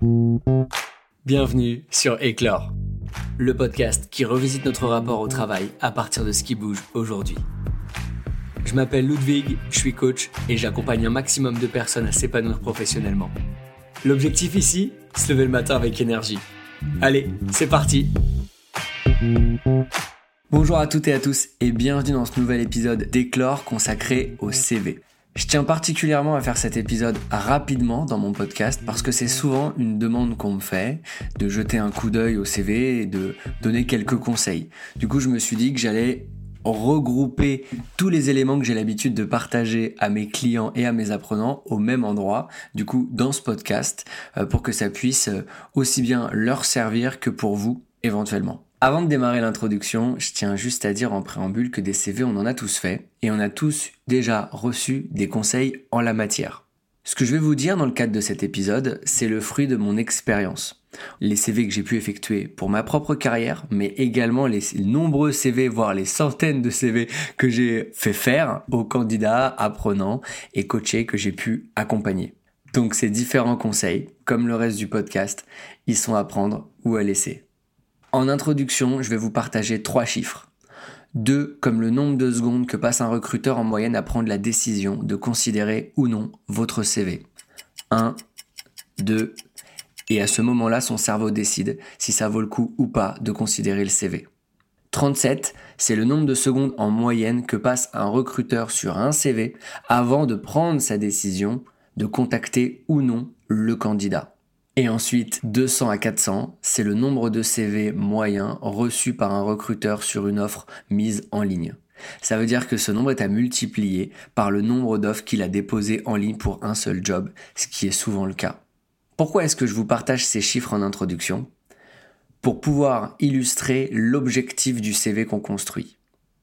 Bienvenue sur Éclore, le podcast qui revisite notre rapport au travail à partir de ce qui bouge aujourd'hui. Je m'appelle Ludwig, je suis coach et j'accompagne un maximum de personnes à s'épanouir professionnellement. L'objectif ici, se lever le matin avec énergie. Allez, c'est parti Bonjour à toutes et à tous et bienvenue dans ce nouvel épisode d'Éclore consacré au CV. Je tiens particulièrement à faire cet épisode rapidement dans mon podcast parce que c'est souvent une demande qu'on me fait de jeter un coup d'œil au CV et de donner quelques conseils. Du coup, je me suis dit que j'allais regrouper tous les éléments que j'ai l'habitude de partager à mes clients et à mes apprenants au même endroit, du coup dans ce podcast, euh, pour que ça puisse euh, aussi bien leur servir que pour vous éventuellement. Avant de démarrer l'introduction, je tiens juste à dire en préambule que des CV, on en a tous fait, et on a tous déjà reçu des conseils en la matière. Ce que je vais vous dire dans le cadre de cet épisode, c'est le fruit de mon expérience. Les CV que j'ai pu effectuer pour ma propre carrière, mais également les nombreux CV, voire les centaines de CV que j'ai fait faire aux candidats, apprenants et coachés que j'ai pu accompagner. Donc ces différents conseils, comme le reste du podcast, ils sont à prendre ou à laisser. En introduction, je vais vous partager trois chiffres. Deux, comme le nombre de secondes que passe un recruteur en moyenne à prendre la décision de considérer ou non votre CV. 1, 2, et à ce moment-là, son cerveau décide si ça vaut le coup ou pas de considérer le CV. 37, c'est le nombre de secondes en moyenne que passe un recruteur sur un CV avant de prendre sa décision de contacter ou non le candidat. Et ensuite, 200 à 400, c'est le nombre de CV moyens reçus par un recruteur sur une offre mise en ligne. Ça veut dire que ce nombre est à multiplier par le nombre d'offres qu'il a déposées en ligne pour un seul job, ce qui est souvent le cas. Pourquoi est-ce que je vous partage ces chiffres en introduction? Pour pouvoir illustrer l'objectif du CV qu'on construit.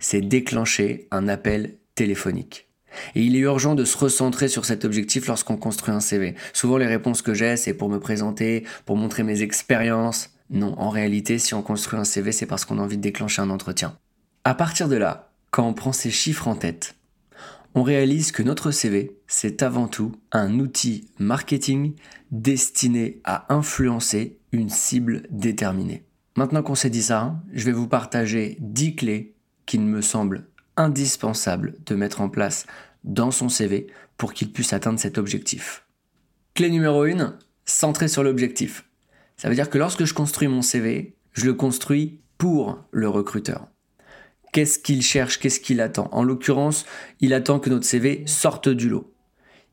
C'est déclencher un appel téléphonique. Et il est urgent de se recentrer sur cet objectif lorsqu'on construit un CV. Souvent les réponses que j'ai, c'est pour me présenter, pour montrer mes expériences. Non, en réalité, si on construit un CV, c'est parce qu'on a envie de déclencher un entretien. À partir de là, quand on prend ces chiffres en tête, on réalise que notre CV, c'est avant tout un outil marketing destiné à influencer une cible déterminée. Maintenant qu'on s'est dit ça, je vais vous partager 10 clés qui me semblent indispensables de mettre en place dans son CV pour qu'il puisse atteindre cet objectif. Clé numéro 1, centré sur l'objectif. Ça veut dire que lorsque je construis mon CV, je le construis pour le recruteur. Qu'est-ce qu'il cherche, qu'est-ce qu'il attend? En l'occurrence, il attend que notre CV sorte du lot.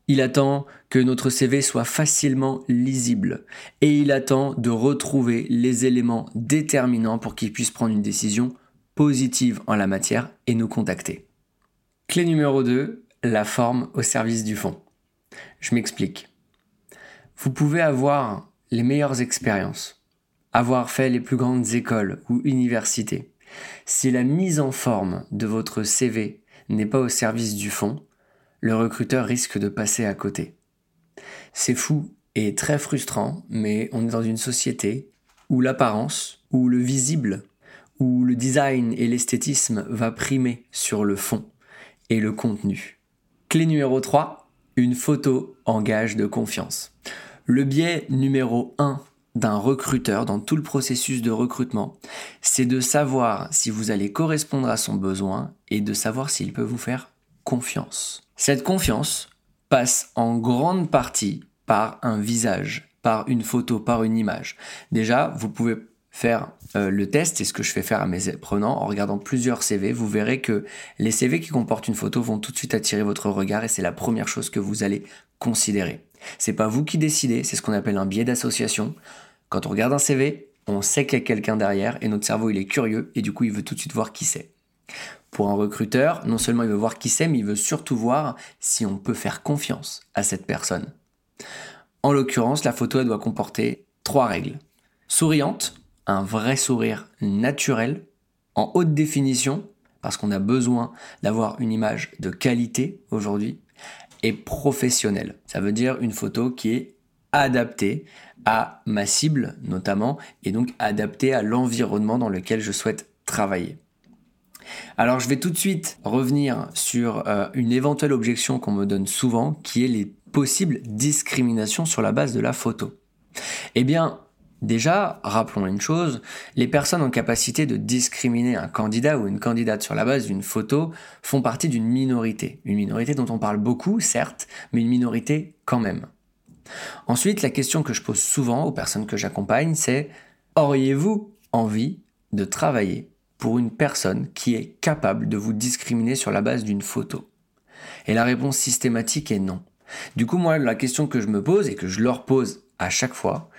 Il attend que notre CV soit facilement lisible et il attend de retrouver les éléments déterminants pour qu'il puisse prendre une décision positive en la matière et nous contacter. Clé numéro 2, la forme au service du fond. Je m'explique. Vous pouvez avoir les meilleures expériences, avoir fait les plus grandes écoles ou universités. Si la mise en forme de votre CV n'est pas au service du fond, le recruteur risque de passer à côté. C'est fou et très frustrant, mais on est dans une société où l'apparence, où le visible, où le design et l'esthétisme va primer sur le fond et le contenu. Clé numéro 3, une photo en gage de confiance. Le biais numéro 1 d'un recruteur dans tout le processus de recrutement, c'est de savoir si vous allez correspondre à son besoin et de savoir s'il peut vous faire confiance. Cette confiance passe en grande partie par un visage, par une photo, par une image. Déjà, vous pouvez faire euh, le test et ce que je fais faire à mes apprenants en regardant plusieurs CV, vous verrez que les CV qui comportent une photo vont tout de suite attirer votre regard et c'est la première chose que vous allez considérer. C'est pas vous qui décidez, c'est ce qu'on appelle un biais d'association. Quand on regarde un CV, on sait qu'il y a quelqu'un derrière et notre cerveau il est curieux et du coup il veut tout de suite voir qui c'est. Pour un recruteur, non seulement il veut voir qui c'est, mais il veut surtout voir si on peut faire confiance à cette personne. En l'occurrence, la photo elle doit comporter trois règles. Souriante, un vrai sourire naturel, en haute définition, parce qu'on a besoin d'avoir une image de qualité aujourd'hui, et professionnelle. Ça veut dire une photo qui est adaptée à ma cible notamment, et donc adaptée à l'environnement dans lequel je souhaite travailler. Alors je vais tout de suite revenir sur euh, une éventuelle objection qu'on me donne souvent, qui est les possibles discriminations sur la base de la photo. Eh bien, Déjà, rappelons une chose, les personnes en capacité de discriminer un candidat ou une candidate sur la base d'une photo font partie d'une minorité. Une minorité dont on parle beaucoup, certes, mais une minorité quand même. Ensuite, la question que je pose souvent aux personnes que j'accompagne, c'est auriez-vous envie de travailler pour une personne qui est capable de vous discriminer sur la base d'une photo? Et la réponse systématique est non. Du coup, moi, la question que je me pose et que je leur pose à chaque fois,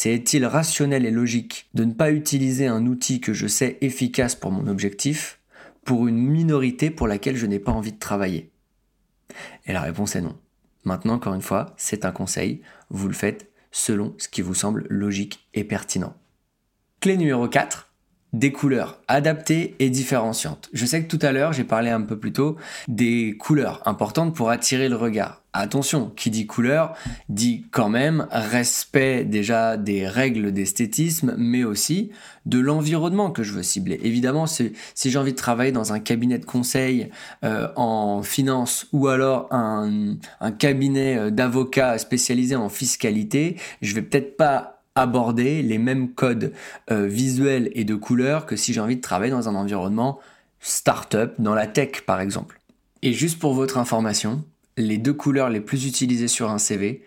c'est est-il rationnel et logique de ne pas utiliser un outil que je sais efficace pour mon objectif pour une minorité pour laquelle je n'ai pas envie de travailler? Et la réponse est non. Maintenant, encore une fois, c'est un conseil, vous le faites selon ce qui vous semble logique et pertinent. Clé numéro 4, des couleurs adaptées et différenciantes. Je sais que tout à l'heure, j'ai parlé un peu plus tôt des couleurs importantes pour attirer le regard. Attention, qui dit couleur dit quand même respect déjà des règles d'esthétisme, mais aussi de l'environnement que je veux cibler. Évidemment, si, j'ai envie de travailler dans un cabinet de conseil euh, en finance ou alors un, un cabinet euh, d'avocats spécialisé en fiscalité, je vais peut-être pas aborder les mêmes codes euh, visuels et de couleurs que si j'ai envie de travailler dans un environnement startup, dans la tech par exemple. Et juste pour votre information, les deux couleurs les plus utilisées sur un CV,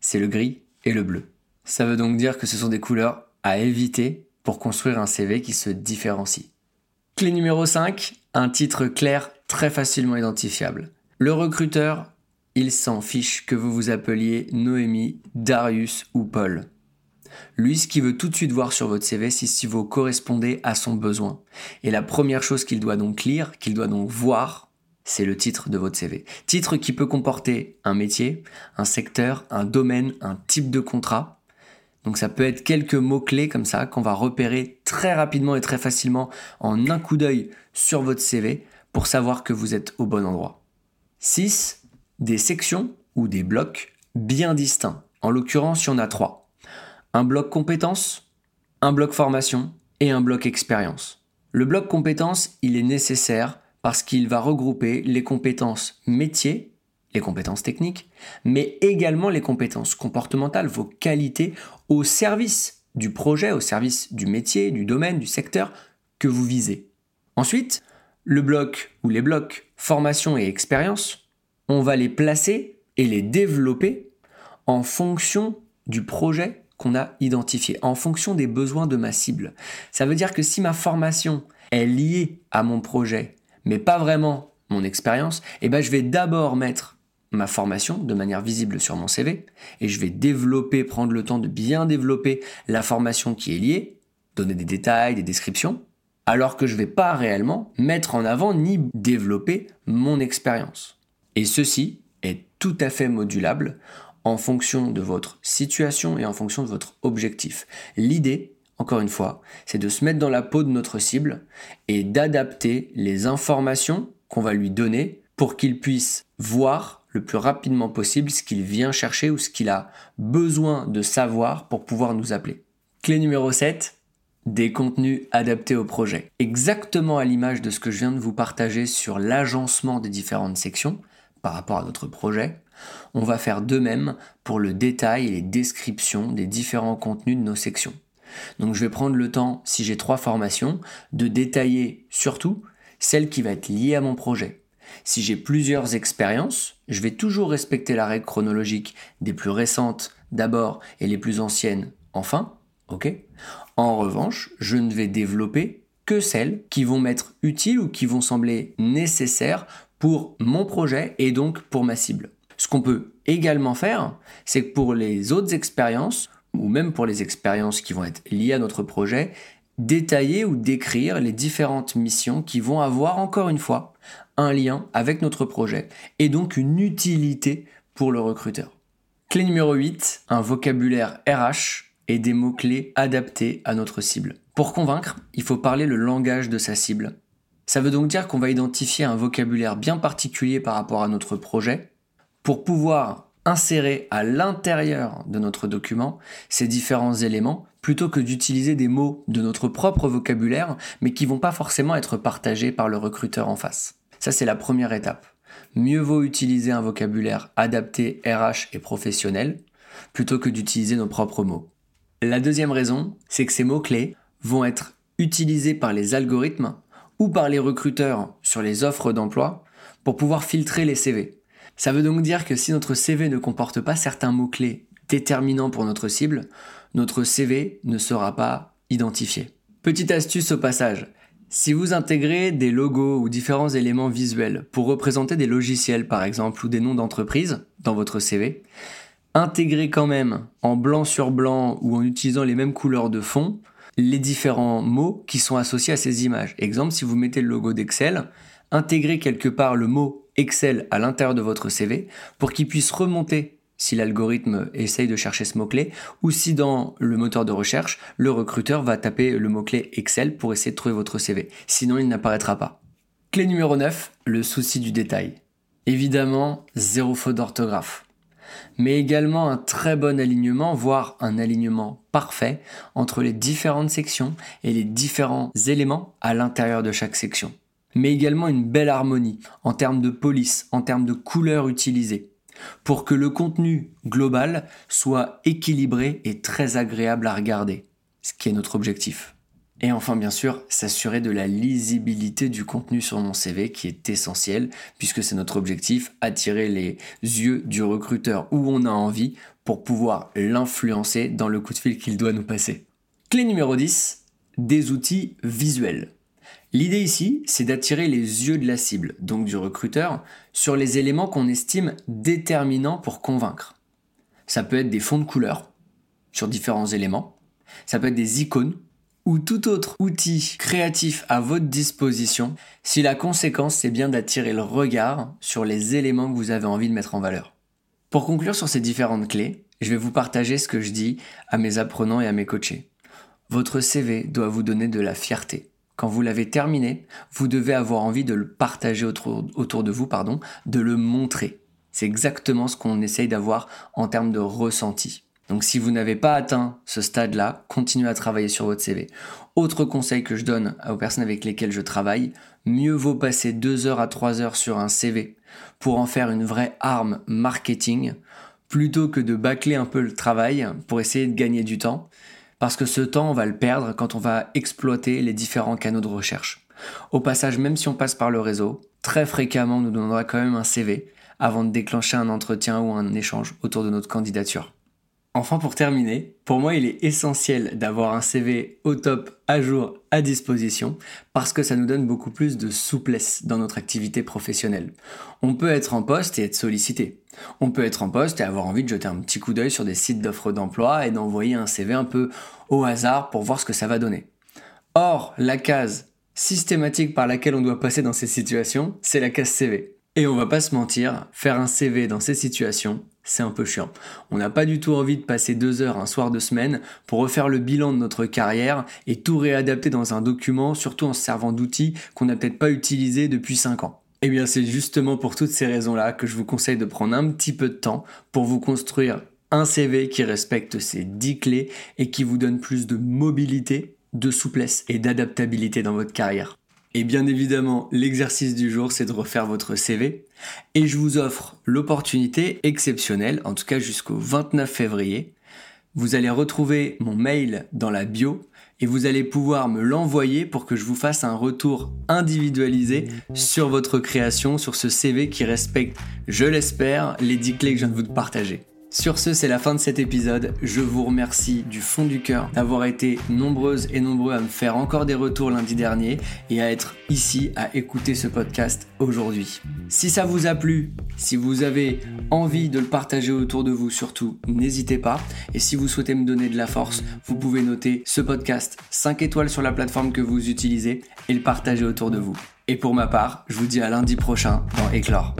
c'est le gris et le bleu. Ça veut donc dire que ce sont des couleurs à éviter pour construire un CV qui se différencie. Clé numéro 5, un titre clair très facilement identifiable. Le recruteur, il s'en fiche que vous vous appeliez Noémie, Darius ou Paul. Lui, ce qu'il veut tout de suite voir sur votre CV, c'est si vous correspondez à son besoin. Et la première chose qu'il doit donc lire, qu'il doit donc voir, c'est le titre de votre CV. Titre qui peut comporter un métier, un secteur, un domaine, un type de contrat. Donc ça peut être quelques mots-clés comme ça qu'on va repérer très rapidement et très facilement en un coup d'œil sur votre CV pour savoir que vous êtes au bon endroit. 6. Des sections ou des blocs bien distincts. En l'occurrence, il y en a trois un bloc compétences, un bloc formation et un bloc expérience. Le bloc compétences, il est nécessaire parce qu'il va regrouper les compétences métiers, les compétences techniques, mais également les compétences comportementales, vos qualités au service du projet, au service du métier, du domaine, du secteur que vous visez. Ensuite, le bloc ou les blocs formation et expérience, on va les placer et les développer en fonction du projet qu'on a identifié en fonction des besoins de ma cible. Ça veut dire que si ma formation est liée à mon projet, mais pas vraiment mon expérience, eh ben je vais d'abord mettre ma formation de manière visible sur mon CV et je vais développer, prendre le temps de bien développer la formation qui est liée, donner des détails, des descriptions, alors que je ne vais pas réellement mettre en avant ni développer mon expérience. Et ceci est tout à fait modulable en fonction de votre situation et en fonction de votre objectif. L'idée, encore une fois, c'est de se mettre dans la peau de notre cible et d'adapter les informations qu'on va lui donner pour qu'il puisse voir le plus rapidement possible ce qu'il vient chercher ou ce qu'il a besoin de savoir pour pouvoir nous appeler. Clé numéro 7, des contenus adaptés au projet. Exactement à l'image de ce que je viens de vous partager sur l'agencement des différentes sections par rapport à notre projet, on va faire de même pour le détail et les descriptions des différents contenus de nos sections. Donc je vais prendre le temps, si j'ai trois formations, de détailler surtout celle qui va être liée à mon projet. Si j'ai plusieurs expériences, je vais toujours respecter la règle chronologique des plus récentes d'abord et les plus anciennes enfin. ok? En revanche, je ne vais développer que celles qui vont m'être utiles ou qui vont sembler nécessaires pour mon projet et donc pour ma cible. Ce qu'on peut également faire, c'est que pour les autres expériences, ou même pour les expériences qui vont être liées à notre projet, détailler ou décrire les différentes missions qui vont avoir encore une fois un lien avec notre projet et donc une utilité pour le recruteur. Clé numéro 8, un vocabulaire RH et des mots-clés adaptés à notre cible. Pour convaincre, il faut parler le langage de sa cible. Ça veut donc dire qu'on va identifier un vocabulaire bien particulier par rapport à notre projet pour pouvoir insérer à l'intérieur de notre document ces différents éléments plutôt que d'utiliser des mots de notre propre vocabulaire mais qui vont pas forcément être partagés par le recruteur en face. Ça c'est la première étape. Mieux vaut utiliser un vocabulaire adapté RH et professionnel plutôt que d'utiliser nos propres mots. La deuxième raison, c'est que ces mots-clés vont être utilisés par les algorithmes ou par les recruteurs sur les offres d'emploi pour pouvoir filtrer les CV. Ça veut donc dire que si notre CV ne comporte pas certains mots-clés déterminants pour notre cible, notre CV ne sera pas identifié. Petite astuce au passage, si vous intégrez des logos ou différents éléments visuels pour représenter des logiciels par exemple ou des noms d'entreprise dans votre CV, intégrez quand même en blanc sur blanc ou en utilisant les mêmes couleurs de fond les différents mots qui sont associés à ces images. Exemple, si vous mettez le logo d'Excel, intégrez quelque part le mot Excel à l'intérieur de votre CV pour qu'il puisse remonter si l'algorithme essaye de chercher ce mot-clé, ou si dans le moteur de recherche, le recruteur va taper le mot-clé Excel pour essayer de trouver votre CV. Sinon, il n'apparaîtra pas. Clé numéro 9, le souci du détail. Évidemment, zéro faute d'orthographe. Mais également un très bon alignement, voire un alignement parfait entre les différentes sections et les différents éléments à l'intérieur de chaque section. Mais également une belle harmonie en termes de police, en termes de couleurs utilisées pour que le contenu global soit équilibré et très agréable à regarder, ce qui est notre objectif. Et enfin, bien sûr, s'assurer de la lisibilité du contenu sur mon CV qui est essentiel puisque c'est notre objectif, attirer les yeux du recruteur où on a envie pour pouvoir l'influencer dans le coup de fil qu'il doit nous passer. Clé numéro 10, des outils visuels. L'idée ici, c'est d'attirer les yeux de la cible, donc du recruteur, sur les éléments qu'on estime déterminants pour convaincre. Ça peut être des fonds de couleur sur différents éléments, ça peut être des icônes ou tout autre outil créatif à votre disposition si la conséquence c'est bien d'attirer le regard sur les éléments que vous avez envie de mettre en valeur. Pour conclure sur ces différentes clés, je vais vous partager ce que je dis à mes apprenants et à mes coachés. Votre CV doit vous donner de la fierté. Quand vous l'avez terminé, vous devez avoir envie de le partager autour, de vous, pardon, de le montrer. C'est exactement ce qu'on essaye d'avoir en termes de ressenti. Donc si vous n'avez pas atteint ce stade-là, continuez à travailler sur votre CV. Autre conseil que je donne aux personnes avec lesquelles je travaille, mieux vaut passer 2 heures à 3 heures sur un CV pour en faire une vraie arme marketing plutôt que de bâcler un peu le travail pour essayer de gagner du temps parce que ce temps, on va le perdre quand on va exploiter les différents canaux de recherche. Au passage, même si on passe par le réseau, très fréquemment, on nous donnera quand même un CV avant de déclencher un entretien ou un échange autour de notre candidature. Enfin, pour terminer, pour moi, il est essentiel d'avoir un CV au top, à jour, à disposition, parce que ça nous donne beaucoup plus de souplesse dans notre activité professionnelle. On peut être en poste et être sollicité. On peut être en poste et avoir envie de jeter un petit coup d'œil sur des sites d'offres d'emploi et d'envoyer un CV un peu au hasard pour voir ce que ça va donner. Or, la case systématique par laquelle on doit passer dans ces situations, c'est la case CV. Et on va pas se mentir, faire un CV dans ces situations, c'est un peu chiant. On n'a pas du tout envie de passer deux heures un soir de semaine pour refaire le bilan de notre carrière et tout réadapter dans un document, surtout en se servant d'outils qu'on n'a peut-être pas utilisés depuis 5 ans. Eh bien c'est justement pour toutes ces raisons-là que je vous conseille de prendre un petit peu de temps pour vous construire un CV qui respecte ces 10 clés et qui vous donne plus de mobilité, de souplesse et d'adaptabilité dans votre carrière. Et bien évidemment, l'exercice du jour, c'est de refaire votre CV. Et je vous offre l'opportunité exceptionnelle, en tout cas jusqu'au 29 février. Vous allez retrouver mon mail dans la bio et vous allez pouvoir me l'envoyer pour que je vous fasse un retour individualisé sur votre création, sur ce CV qui respecte, je l'espère, les 10 clés que je viens de vous partager. Sur ce, c'est la fin de cet épisode. Je vous remercie du fond du cœur d'avoir été nombreuses et nombreux à me faire encore des retours lundi dernier et à être ici à écouter ce podcast aujourd'hui. Si ça vous a plu, si vous avez envie de le partager autour de vous, surtout, n'hésitez pas. Et si vous souhaitez me donner de la force, vous pouvez noter ce podcast 5 étoiles sur la plateforme que vous utilisez et le partager autour de vous. Et pour ma part, je vous dis à lundi prochain dans Éclore.